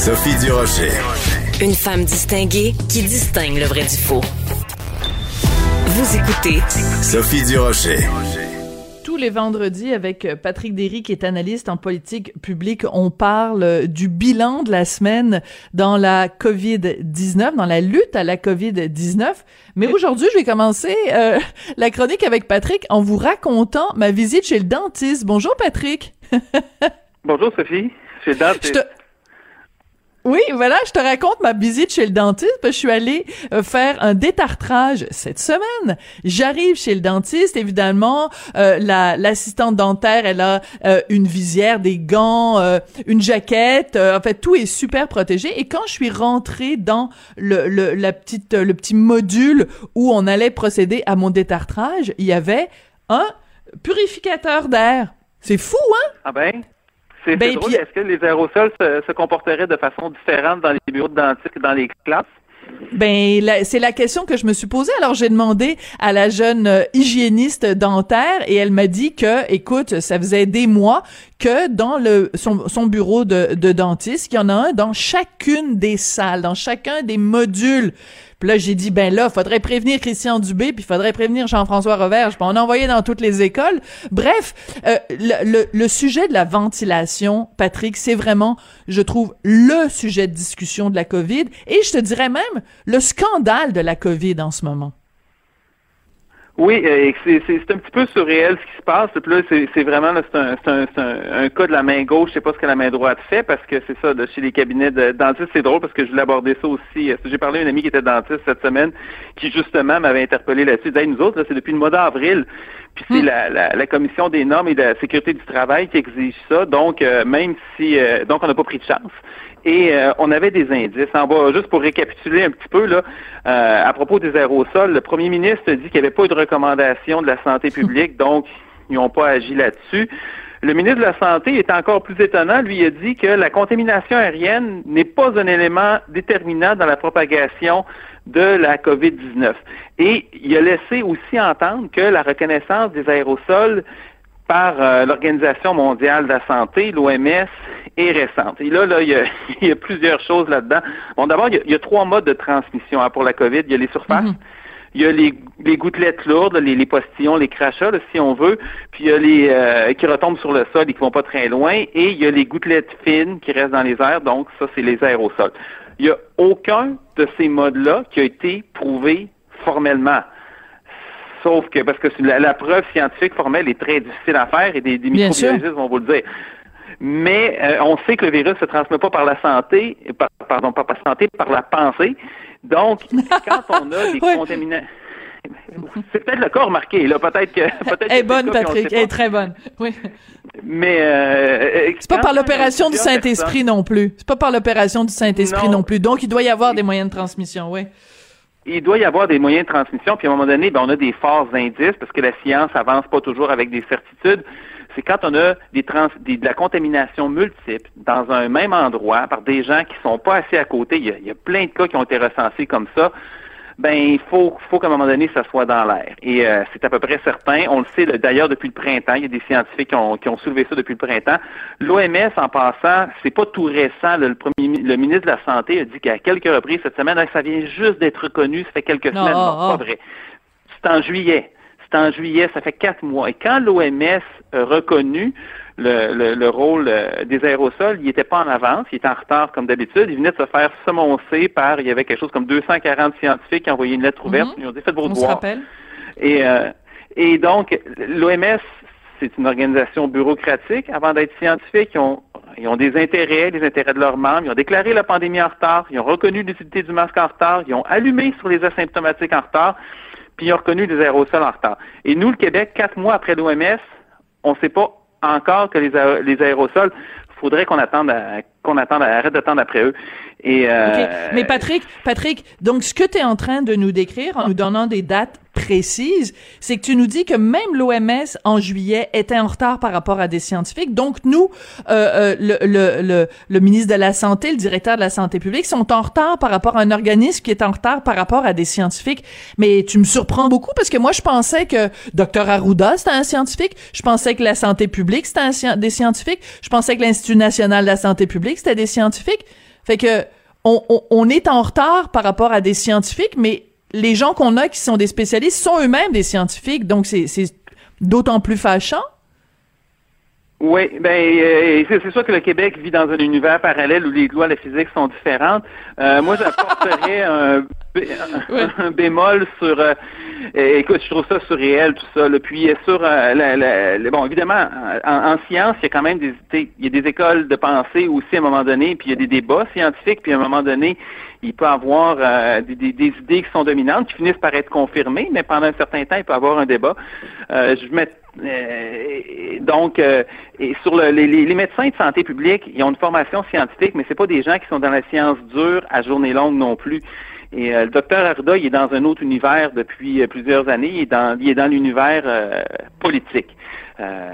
Sophie Durocher. Une femme distinguée qui distingue le vrai du faux. Vous écoutez Sophie Durocher. Tous les vendredis, avec Patrick Derry, qui est analyste en politique publique, on parle du bilan de la semaine dans la COVID-19, dans la lutte à la COVID-19. Mais aujourd'hui, je vais commencer euh, la chronique avec Patrick en vous racontant ma visite chez le dentiste. Bonjour, Patrick. Bonjour, Sophie. Chez le dentiste. Oui, voilà, je te raconte ma visite chez le dentiste parce je suis allée euh, faire un détartrage cette semaine. J'arrive chez le dentiste, évidemment, euh, la l'assistante dentaire, elle a euh, une visière, des gants, une jaquette, en fait tout est super protégé et quand je suis rentrée dans le, le la petite le petit module où on allait procéder à mon détartrage, il y avait un purificateur d'air. C'est fou, hein? Ah ben? C'est ben, drôle. Est-ce que les aérosols se, comporteraient de façon différente dans les bureaux de dentiste que dans les classes? Ben, c'est la question que je me suis posée. Alors, j'ai demandé à la jeune euh, hygiéniste dentaire et elle m'a dit que, écoute, ça faisait des mois que dans le son, son bureau de, de dentiste, il y en a un dans chacune des salles, dans chacun des modules. Puis là, j'ai dit, ben là, faudrait prévenir Christian Dubé, puis faudrait prévenir Jean-François Roverge, puis on a envoyé dans toutes les écoles. Bref, euh, le, le, sujet de la ventilation, Patrick, c'est vraiment, je trouve, le sujet de discussion de la COVID, et je te dirais même le scandale de la COVID en ce moment. Oui, euh, c'est un petit peu surréel ce qui se passe. Là, c'est vraiment c'est un, un, un, cas de la main gauche. Je sais pas ce que la main droite fait parce que c'est ça, de chez les cabinets de dentistes, c'est drôle parce que je voulais aborder ça aussi. Euh, j'ai parlé à une amie qui était dentiste cette semaine qui justement m'avait interpellé là-dessus. Hey, nous autres, c'est depuis le mois d'avril. Puis c'est hmm. la, la, la, commission des normes et de la sécurité du travail qui exige ça. Donc, euh, même si donc on n'a pas pris de chance. Et euh, on avait des indices. En bas, juste pour récapituler un petit peu, là, euh, à propos des aérosols, le premier ministre dit qu'il n'y avait pas eu de recommandation de la santé publique, donc ils n'ont pas agi là-dessus. Le ministre de la Santé est encore plus étonnant. Lui, a dit que la contamination aérienne n'est pas un élément déterminant dans la propagation de la COVID-19. Et il a laissé aussi entendre que la reconnaissance des aérosols par euh, l'Organisation mondiale de la santé, l'OMS, est récente. Et là, là, il y a, plusieurs choses là-dedans. Bon, d'abord, il, y a trois modes de transmission hein, pour la COVID. Il y a les surfaces. Mhm. Il y a les, gouttelettes lourdes, les, les, postillons, les crachats, si on veut. Puis il y a les euh, qui retombent sur le sol et qui vont pas très loin. Et il y a les gouttelettes fines qui restent dans les airs. Donc, ça, c'est les aérosols. Il n'y a aucun de ces modes-là qui a été prouvé formellement. Sauf que, parce que la, preuve scientifique formelle est très difficile à faire et des, des microbiologistes vont vous le dire. Mais euh, on sait que le virus se transmet pas par la santé, pardon, pas par la santé, par la pensée. Donc, quand on a des contaminants, c'est peut-être le cas remarqué, là. Peut-être que. Peut elle est bonne, Patrick. Elle est très bonne. Oui. Mais. Euh, c'est pas par l'opération du Saint-Esprit non plus. C'est pas par l'opération du Saint-Esprit non. plus. Donc, il doit y avoir des moyens de transmission, oui il doit y avoir des moyens de transmission, puis à un moment donné, ben, on a des forts indices, parce que la science avance pas toujours avec des certitudes. C'est quand on a des, trans, de la contamination multiple dans un même endroit par des gens qui sont pas assez à côté. Il y a, il y a plein de cas qui ont été recensés comme ça ben il faut, faut qu'à un moment donné, ça soit dans l'air. Et euh, c'est à peu près certain. On le sait d'ailleurs depuis le printemps. Il y a des scientifiques qui ont, qui ont soulevé ça depuis le printemps. L'OMS, en passant, c'est pas tout récent. le, premier, le ministre de la Santé a dit qu'à quelques reprises cette semaine, ça vient juste d'être reconnu. Ça fait quelques semaines. Non, pas vrai. C'est en juillet. C'est en juillet. Ça fait quatre mois. Et quand l'OMS a reconnu le, le, rôle euh, des aérosols, il n'était pas en avance, il était en retard comme d'habitude. Il venait de se faire semoncer par, il y avait quelque chose comme 240 scientifiques qui envoyé une lettre ouverte. Mhm. Ils ont dit, faites vos devoirs. Et, euh, et donc, l'OMS, c'est une organisation bureaucratique. Avant d'être scientifique, ils ont, ils ont des intérêts, les intérêts de leurs membres. Ils ont déclaré la pandémie en retard. Ils ont reconnu l'utilité du masque en retard. Ils ont allumé sur les asymptomatiques en retard. Puis ils ont reconnu les aérosols en retard. Et nous, le Québec, quatre mois après l'OMS, on ne sait pas encore que les, les aérosols, faudrait qu'on attende, qu'on attende, arrête d'attendre après eux. Et euh, Mais Patrick, Patrick, donc ce que tu es en train de nous décrire en nous donnant des dates précises, c'est que tu nous dis que même l'OMS en juillet était en retard par rapport à des scientifiques. Donc nous, euh, euh, le, le, le, ministre de la Santé, le directeur de la Santé publique sont en retard par rapport à un organisme qui est en retard par rapport à des scientifiques. Mais tu me surprends beaucoup parce que moi je pensais que Dr Arruda c'était un scientifique, je pensais que la santé publique c'était des scientifiques, je pensais que l'Institut national de la santé publique c'était des scientifiques. Fait que on, on, est en retard par rapport à des scientifiques, mais les gens qu'on a qui sont des spécialistes sont eux-mêmes des scientifiques, donc c'est d'autant plus fâchant. Oui, ben euh, c'est sûr que le Québec vit dans un univers parallèle où les lois de la physique sont différentes. Euh, moi, j'apporterais un, un, bémol sur. Euh, écoute, je trouve ça surréel tout ça. Puis sur la, bon, évidemment, en, science, il y a quand même des il y a des écoles de pensée aussi à un moment donné, puis il y a des débats scientifiques, puis à un moment donné, il peut avoir des, des, idées qui sont dominantes, qui finissent par être confirmées, mais pendant un certain temps, il peut avoir un débat. je mets euh, donc, euh, et sur le, les, les, médecins de santé publique, ils ont une formation scientifique, mais c'est pas des gens qui sont dans la science dure à journée longue non plus. Et euh, le docteur Arruda, il est dans un autre univers depuis plusieurs années. Il est dans, il est dans l'univers politique. Euh,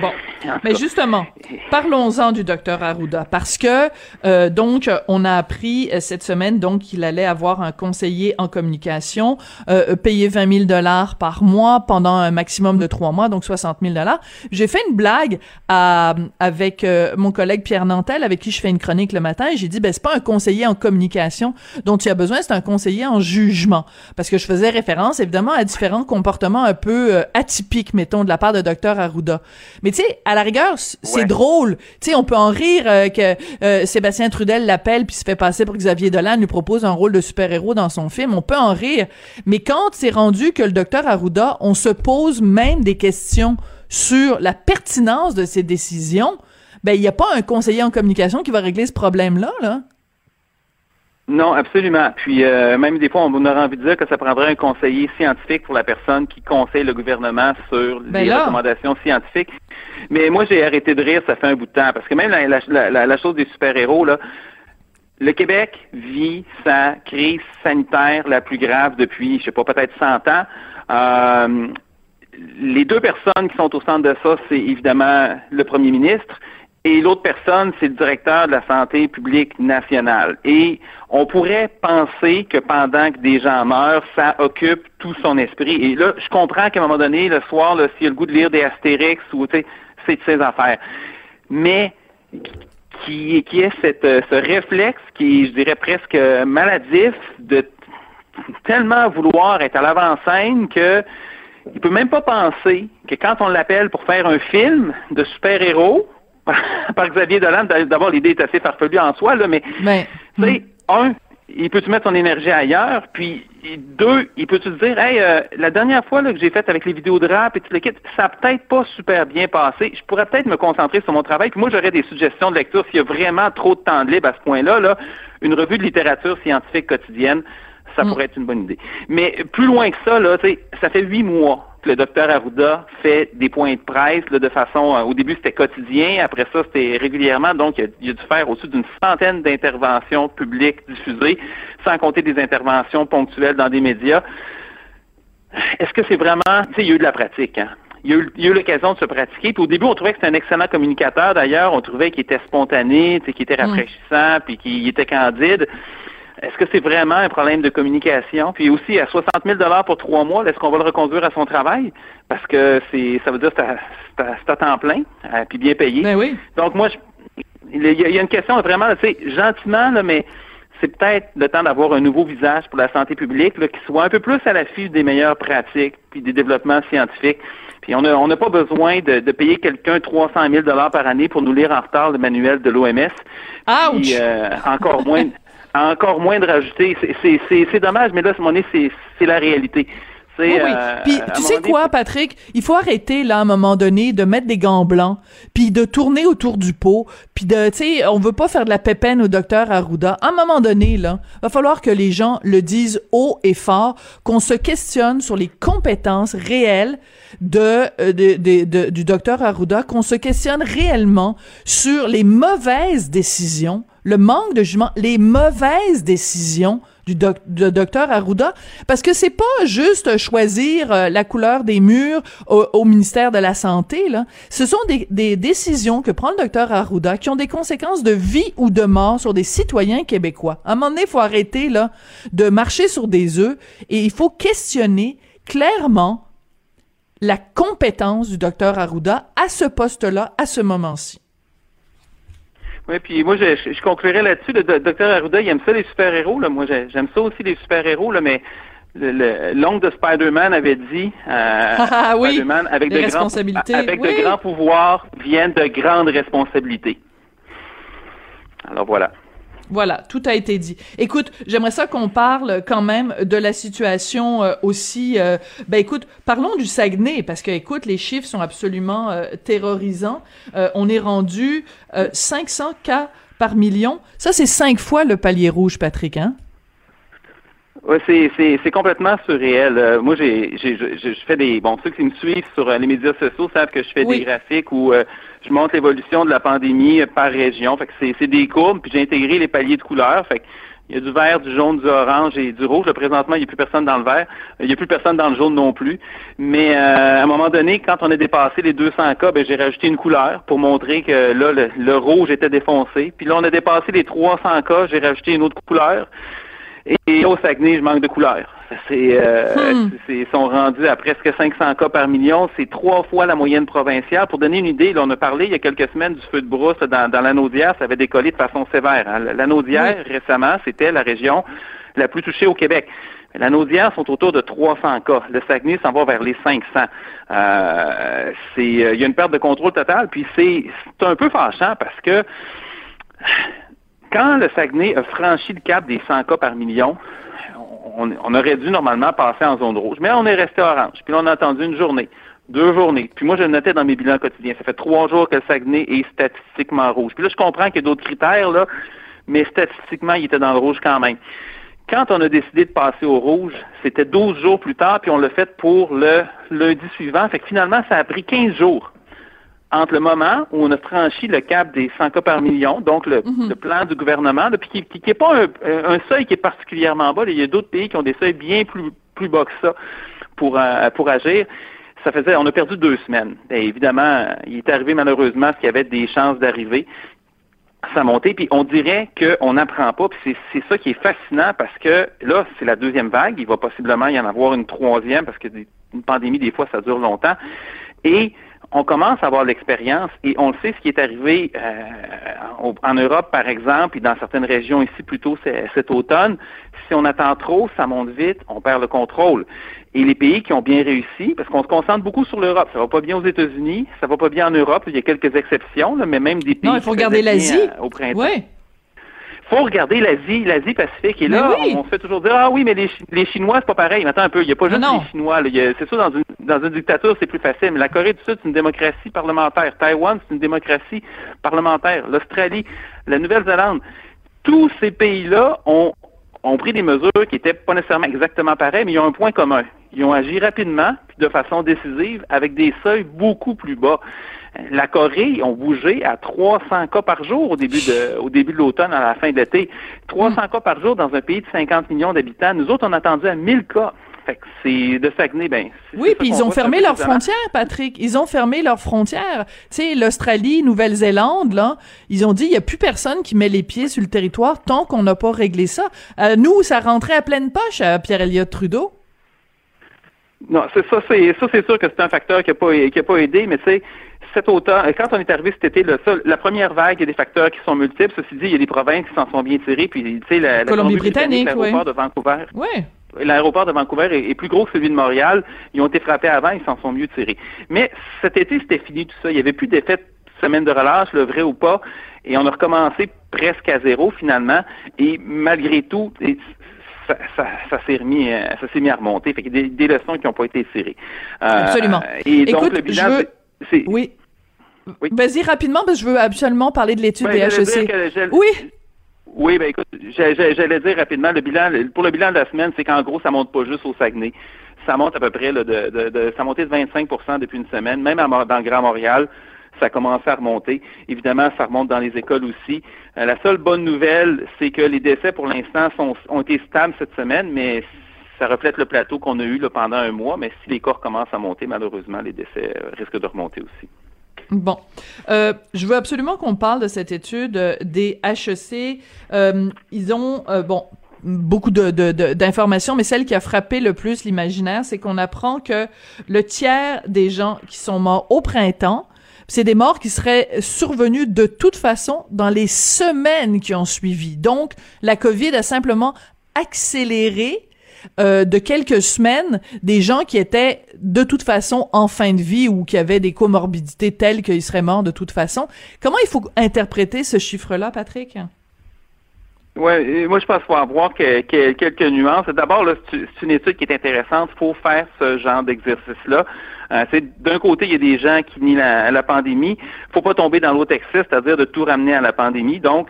bon, mais justement, parlons-en du docteur Arruda parce que euh, donc on a appris euh, cette semaine donc qu'il allait avoir un conseiller en communication euh, payer 20 000 dollars par mois pendant un maximum de trois mois, donc 60 000 dollars. J'ai fait une blague à, avec mon collègue Pierre Nantel avec qui je fais une chronique le matin et j'ai dit ben c'est pas un conseiller en communication dont tu as besoin, c'est un conseiller en jugement parce que je faisais référence évidemment à différents comportements un peu atypiques mettons de la part de docteur Arruda. Mais tu sais, à la rigueur, c'est drôle. Tu sais, on peut en rire euh, que euh, Sébastien Trudel l'appelle puis se fait passer pour Xavier Dolan lui propose un rôle de super-héros dans son film. On peut en rire. Mais quand c'est rendu que le docteur Arruda, on se pose même des questions sur la pertinence de ses décisions, ben il n'y a pas un conseiller en communication qui va régler ce problème-là, là. Non, absolument. Puis euh, même des fois, on aurait envie de dire que ça prendrait un conseiller scientifique pour la personne qui conseille le gouvernement sur ben les recommandations scientifiques. Mais moi, j'ai arrêté de rire, ça fait un bout de temps, parce que même la, chose des super-héros, là, le Québec vit sa crise sanitaire la plus grave depuis, je sais pas, peut-être 100 ans. Euh, les deux personnes qui sont au centre de ça, c'est évidemment le premier ministre et l'autre personne, c'est le directeur de la santé publique nationale. Et on pourrait penser que pendant que des gens meurent, ça occupe tout son esprit. Et là, je comprends qu'à un moment donné, le soir, s'il a le goût de lire des Astérix ou, c'est de ses affaires. Mais qui, qui est cette, ce réflexe qui, je dirais, presque maladif de tellement vouloir être à l'avant-scène que il peut même pas penser que quand on l'appelle pour faire un film de super-héros, par Xavier Dolan. D'abord, l'idée est assez farfelue en soi, là, mais, mais tu sais, un, il peut-tu mettre son énergie ailleurs, puis deux, il peut te dire, hey, euh, la dernière fois là, que j'ai fait avec les vidéos de rap et tout le kit, ça n'a peut-être pas super bien passé. Je pourrais peut-être me concentrer sur mon travail. Puis moi, j'aurais des suggestions de lecture s'il y a vraiment trop de temps de libre à ce point-là. Là, une revue de littérature scientifique quotidienne, ça mm. pourrait être une bonne idée. Mais plus loin que ça, là, ça fait huit mois le docteur Arruda fait des points de presse de façon, euh, au début c'était quotidien, après ça c'était régulièrement, donc il a, dû faire au-dessus d'une centaine d'interventions publiques diffusées, sans compter des interventions ponctuelles dans des médias. Est-ce que c'est vraiment, tu sais, il y a eu de la pratique, hein? Il y a eu, l'occasion de se pratiquer. Puis au début, on trouvait que c'était un excellent communicateur. D'ailleurs, on trouvait qu'il était spontané, qu'il était rafraîchissant, puis qu'il était candide. Est-ce que c'est vraiment un problème de communication? Puis aussi, à 60 000 pour trois mois, est-ce qu'on va le reconduire à son travail? Parce que c'est, ça veut dire que c'est à, temps plein, euh, puis bien payé. Ben oui. Donc moi, il y, a une question vraiment, tu sais, gentiment, là, mais c'est peut-être le temps d'avoir un nouveau visage pour la santé publique, qui soit un peu plus à l'affût des meilleures pratiques, puis des développements scientifiques. Puis on n'a on pas besoin de, payer quelqu'un 300 000 par année pour nous lire en retard le manuel de l'OMS. Ah, euh, encore moins encore moins de rajouter. C'est dommage, mais là, c'est la réalité. Oui, oui. Euh, puis tu sais quoi, Patrick, il faut arrêter là à un moment donné de mettre des gants blancs, puis de tourner autour du pot, puis de, tu sais, on veut pas faire de la pépène au docteur Arruda. À un moment donné là, va falloir que les gens le disent haut et fort, qu'on se questionne sur les compétences réelles de, euh, de, de du docteur Arruda, qu'on se questionne réellement sur les mauvaises décisions le manque de jugement, les mauvaises décisions du docteur Arruda, parce que c'est pas juste choisir euh, la couleur des murs au, ministère de la Santé, là. Ce sont des, des, décisions que prend le docteur Arruda qui ont des conséquences de vie ou de mort sur des citoyens québécois. À un moment donné, il faut arrêter, là, de marcher sur des œufs et il faut questionner clairement la compétence du docteur Arruda à ce poste-là, à ce moment-ci. Oui, puis moi, je, je, conclurai là-dessus. Le docteur Arruda, il aime ça, les super-héros. Là. Moi, j'aime ça aussi, les super-héros, là, mais l'oncle de Spider-Man avait dit euh, ah, oui, Spider-Man, avec, de grands, avec de grands pouvoirs viennent de grandes responsabilités. Alors voilà. Voilà, tout a été dit. Écoute, j'aimerais ça qu'on parle quand même de la situation euh, aussi. Euh, ben écoute, parlons du Saguenay parce que écoute, les chiffres sont absolument euh, terrorisants. on est rendu 500 cas par million. Ça, c'est cinq fois le palier rouge, Patrick. Hein? Oui, c'est complètement surréel. moi, j'ai je fais des bon ceux qui me suivent sur les médias sociaux savent que je fais des graphiques où je montre l'évolution de la pandémie par région. Fait que c'est des courbes, puis j'ai intégré les paliers de couleurs. Fait que il y a du vert, du jaune, du orange et du rouge. Là, présentement, il n'y a plus personne dans le vert. Il n'y a plus personne dans le jaune non plus. Mais euh, à un moment donné, quand on a dépassé les 200 cas, ben, j'ai rajouté une couleur pour montrer que là, le, le, rouge était défoncé. Puis là, on a dépassé les 300 cas, j'ai rajouté une autre couleur. Et au Saguenay, je manque de couleurs. C'est, euh, hmm. ils sont rendus à presque 500 cas par million. C'est trois fois la moyenne provinciale. Pour donner une idée, là, on a parlé il y a quelques semaines du feu de brousse dans, dans l'Anaudière. Ça avait décollé de façon sévère. Hein. L'Anaudière, récemment, c'était la région la plus touchée au Québec. L'Anaudière sont autour de 300 cas. Le Saguenay s'en va vers les 500. Euh, c'est, il y a une perte de contrôle totale. Puis c'est, c'est un peu fâchant parce que quand le Saguenay a franchi le cap des 100 cas par million, on, aurait dû normalement passer en zone rouge, mais on est resté orange. Puis là, on a attendu une journée, deux journées. Puis moi, je le notais dans mes bilans quotidiens. Ça fait trois jours que le Saguenay est statistiquement rouge. Puis là, je comprends qu'il y a d'autres critères, là, mais statistiquement, il était dans le rouge quand même. Quand on a décidé de passer au rouge, c'était 12 jours plus tard, puis on l'a fait pour le lundi suivant. Fait que finalement, ça a pris 15 jours entre le moment où on a franchi le cap des 100 cas par million, donc le, mhm. plan du gouvernement, puis qui n'est pas un, seuil qui est particulièrement bas. il y a d'autres pays qui ont des seuils bien plus, plus bas que ça pour, euh, pour agir. Ça faisait, on a perdu deux semaines. Et évidemment, il est arrivé malheureusement ce qu'il y avait des chances d'arriver sa montée, puis on dirait qu'on n'apprend pas, puis c'est ça qui est fascinant parce que là, c'est la deuxième vague, il va possiblement y en avoir une troisième parce que une pandémie, des fois, ça dure longtemps. Et on commence à avoir l'expérience et on le sait ce qui est arrivé euh, en Europe, par exemple, et dans certaines régions ici plutôt cet automne. Si on attend trop, ça monte vite, on perd le contrôle. Et les pays qui ont bien réussi, parce qu'on se concentre beaucoup sur l'Europe, ça va pas bien aux États-Unis, ça va pas bien en Europe, il y a quelques exceptions, mais même des pays. Non, il faut regarder l'Asie. Au printemps faut regarder l'Asie, l'Asie Pacifique. Et là, on se fait toujours dire ah oui, mais les, les Chinois c'est pas pareil. Mais attends un peu, il n'y a pas juste les Chinois. C'est sûr dans une dans une dictature c'est plus facile. Mais la Corée du Sud c'est une démocratie parlementaire. Taïwan c'est une démocratie parlementaire. L'Australie, la Nouvelle-Zélande, tous ces pays-là ont ont pris des mesures qui étaient pas nécessairement exactement pareilles, mais ils ont un point commun. Ils ont agi rapidement, de façon décisive, avec des seuils beaucoup plus bas. La Corée ont bougé à 300 cas par jour au début de, au début de l'automne, à la fin de l'été. 300 hmm. cas par jour dans un pays de 50 millions d'habitants. Nous autres, on a attendu à 1000 cas. Fait que c'est de Saguenay, ben. Oui, puis ils ont fermé leurs frontières, Patrick. Ils ont fermé leurs frontières. Tu sais, l'Australie, Nouvelle-Zélande, là, ils ont dit, il n'y a plus personne qui met les pieds sur le territoire tant qu'on n'a pas réglé ça. Euh, nous, ça rentrait à pleine poche à Pierre-Éliott Trudeau. Non, c'est ça, c'est ça, c'est sûr que c'est un facteur qui n'a pas, qui a pas aidé, mais tu sais, cet automne, quand on est arrivé cet été, la première vague, il y a des facteurs qui sont multiples. Ceci dit, il y a des provinces qui s'en sont bien tirées. Puis, tu sais, la, Colombie-Britannique, l'aéroport de Vancouver. Ouais. L'aéroport de Vancouver est, plus gros que celui de Montréal. Ils ont été frappés avant, ils s'en sont mieux tirés. Mais cet été, c'était fini tout ça. Il n'y avait plus d'effet de semaine de relâche, le vrai ou pas. Et on a recommencé presque à zéro finalement. Et malgré tout, ça, ça, s'est remis, euh, ça s'est mis à remonter. Fait qu'il y a des, leçons qui n'ont pas été tirées. Euh, Absolument. Et donc, le bilan, c'est, oui. Oui. Vas-y rapidement, parce que je veux absolument parler de l'étude des HEC. Oui. Oui, ben écoute, j'allais dire rapidement, le bilan, pour le bilan de la semaine, c'est qu'en gros, ça monte pas juste au Saguenay. Ça monte à peu près de, de, de, ça a monté de 25% depuis une semaine, même à, dans le Grand Montréal ça a commencé à remonter. Évidemment, ça remonte dans les écoles aussi. Euh, la seule bonne nouvelle, c'est que les décès, pour l'instant, ont été stables cette semaine, mais ça reflète le plateau qu'on a eu là, pendant un mois. Mais si les corps commencent à monter, malheureusement, les décès euh, risquent de remonter aussi. Bon, euh, je veux absolument qu'on parle de cette étude euh, des HEC. Euh, ils ont, bon, beaucoup d'informations, mais celle qui a frappé le plus l'imaginaire, c'est qu'on apprend que le tiers des gens qui sont morts au printemps C'est des morts qui seraient survenus de toute façon dans les semaines qui ont suivi. Donc, la COVID a simplement accéléré euh, de quelques semaines des gens qui étaient de toute façon en fin de vie ou qui avaient des comorbidités telles qu'ils seraient morts de toute façon. Comment il faut interpréter ce chiffre-là, Patrick? Oui, moi je pense qu'il faut avoir quelques nuances. D'abord, c'est une étude qui est intéressante. Il faut faire ce genre d'exercice-là. Euh, d'un côté, il y a des gens qui nient la, la pandémie. Il faut pas tomber dans l'autre excès, c'est-à-dire de tout ramener à la pandémie. Donc,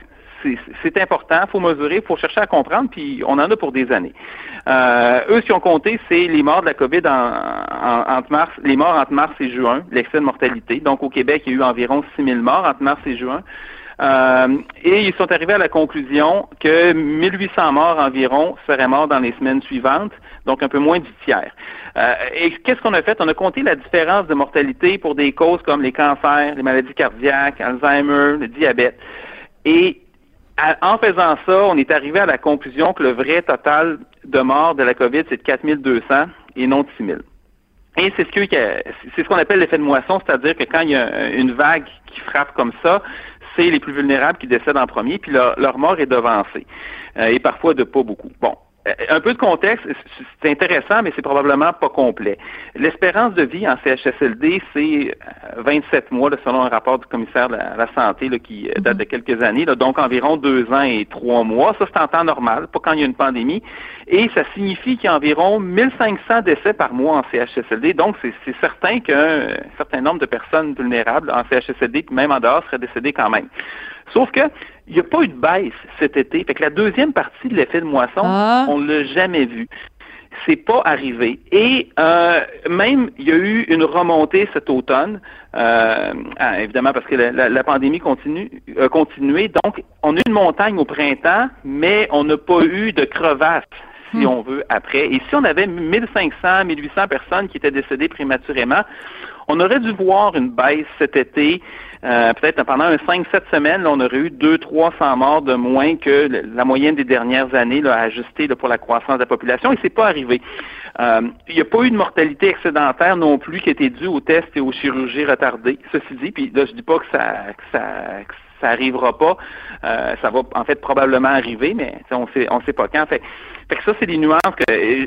c'est important, il faut mesurer, il faut chercher à comprendre, puis on en a pour des années. Euh, eux, ce qu'ils ont compté, c'est les morts de la COVID en, entre mars, les morts entre mars et juin, l'excès de mortalité. Donc, au Québec, il y a eu environ 6 000 morts entre mars et juin. Euh, et ils sont arrivés à la conclusion que 1800 morts environ seraient morts dans les semaines suivantes, donc un peu moins du tiers. Euh, et qu'est-ce qu'on a fait? On a compté la différence de mortalité pour des causes comme les cancers, les maladies cardiaques, Alzheimer, le diabète. Et en faisant ça, on est arrivé à la conclusion que le vrai total de morts de la COVID, c'est de 4200 et non de 6000. Et c'est ce qu'on appelle l'effet de moisson, c'est-à-dire que quand il y a une vague qui frappe comme ça, c'est les plus vulnérables qui décèdent en premier, puis leur, leur mort est devancée, euh, et parfois de pas beaucoup. Bon, un peu de contexte, c'est intéressant, mais c'est probablement pas complet. L'espérance de vie en CHSLD, c'est 27 euh, mois, selon un rapport du commissaire de la, santé qui euh, date de quelques années, donc environ deux ans et trois mois. Ça, c'est en temps normal, pas quand il y a une pandémie. Et ça signifie qu'il y a environ 1500 décès par mois en CHSLD. Donc, c'est certain qu'un certain nombre de personnes vulnérables en CHSLD, même en dehors, seraient décédées quand même. Sauf que il n'y a pas eu de baisse cet été. Fait que la deuxième partie de l'effet de moisson, ah. on ne l'a jamais vu. C'est pas arrivé. Et euh, même, il y a eu une remontée cet automne, euh, ah, évidemment parce que la, pandémie continue, a continué. Donc, on a eu une montagne au printemps, mais on n'a pas eu de crevasse si hmm. on veut, après. Et si on avait 1500, 1800 personnes qui étaient décédées prématurément, on aurait dû voir une baisse cet été euh, peut-être pendant un 5-7 semaines, on aurait eu 200-300 morts de moins que la moyenne des dernières années là, ajustée pour la croissance de la population, et c'est pas arrivé. Euh, il n'y a pas eu de mortalité excédentaire non plus qui était due aux tests et aux chirurgies retardées. Ceci dit, puis là je dis pas que ça, que ça, ça arrivera pas. Euh, ça va en fait probablement arriver, mais on sait on sait pas quand. Fait, fait que ça, c'est des nuances qu'il euh,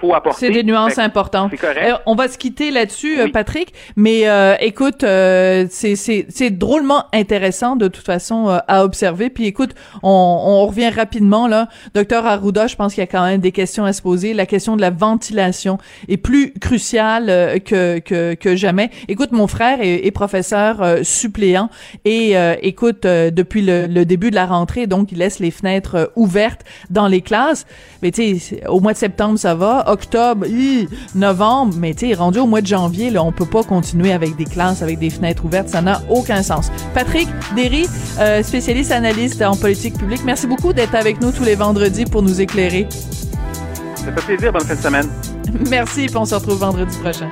faut apporter. C'est des nuances importantes. C'est correct. Euh, on va se quitter là-dessus, Patrick. Mais écoute, c'est c'est drôlement intéressant de toute façon à observer. Puis écoute, on, on revient rapidement là, docteur Arruda. Je pense qu'il y a quand même des questions à se poser. La question de la ventilation est plus cruciale que que que jamais. Écoute, mon frère est, est professeur suppléant et écoute euh, depuis le, début de la rentrée, donc il laisse les fenêtres euh, ouvertes dans les classes. Mais tu sais, au mois de septembre ça va, octobre, novembre, mais tu sais, rendu au mois de janvier, là, on peut pas continuer avec des classes avec des fenêtres ouvertes, ça n'a aucun sens. Patrick Derry, euh, spécialiste analyste en politique publique, merci beaucoup d'être avec nous tous les vendredis pour nous éclairer. Ça fait plaisir, bonne fin de semaine. Merci, puis on se retrouve vendredi prochain.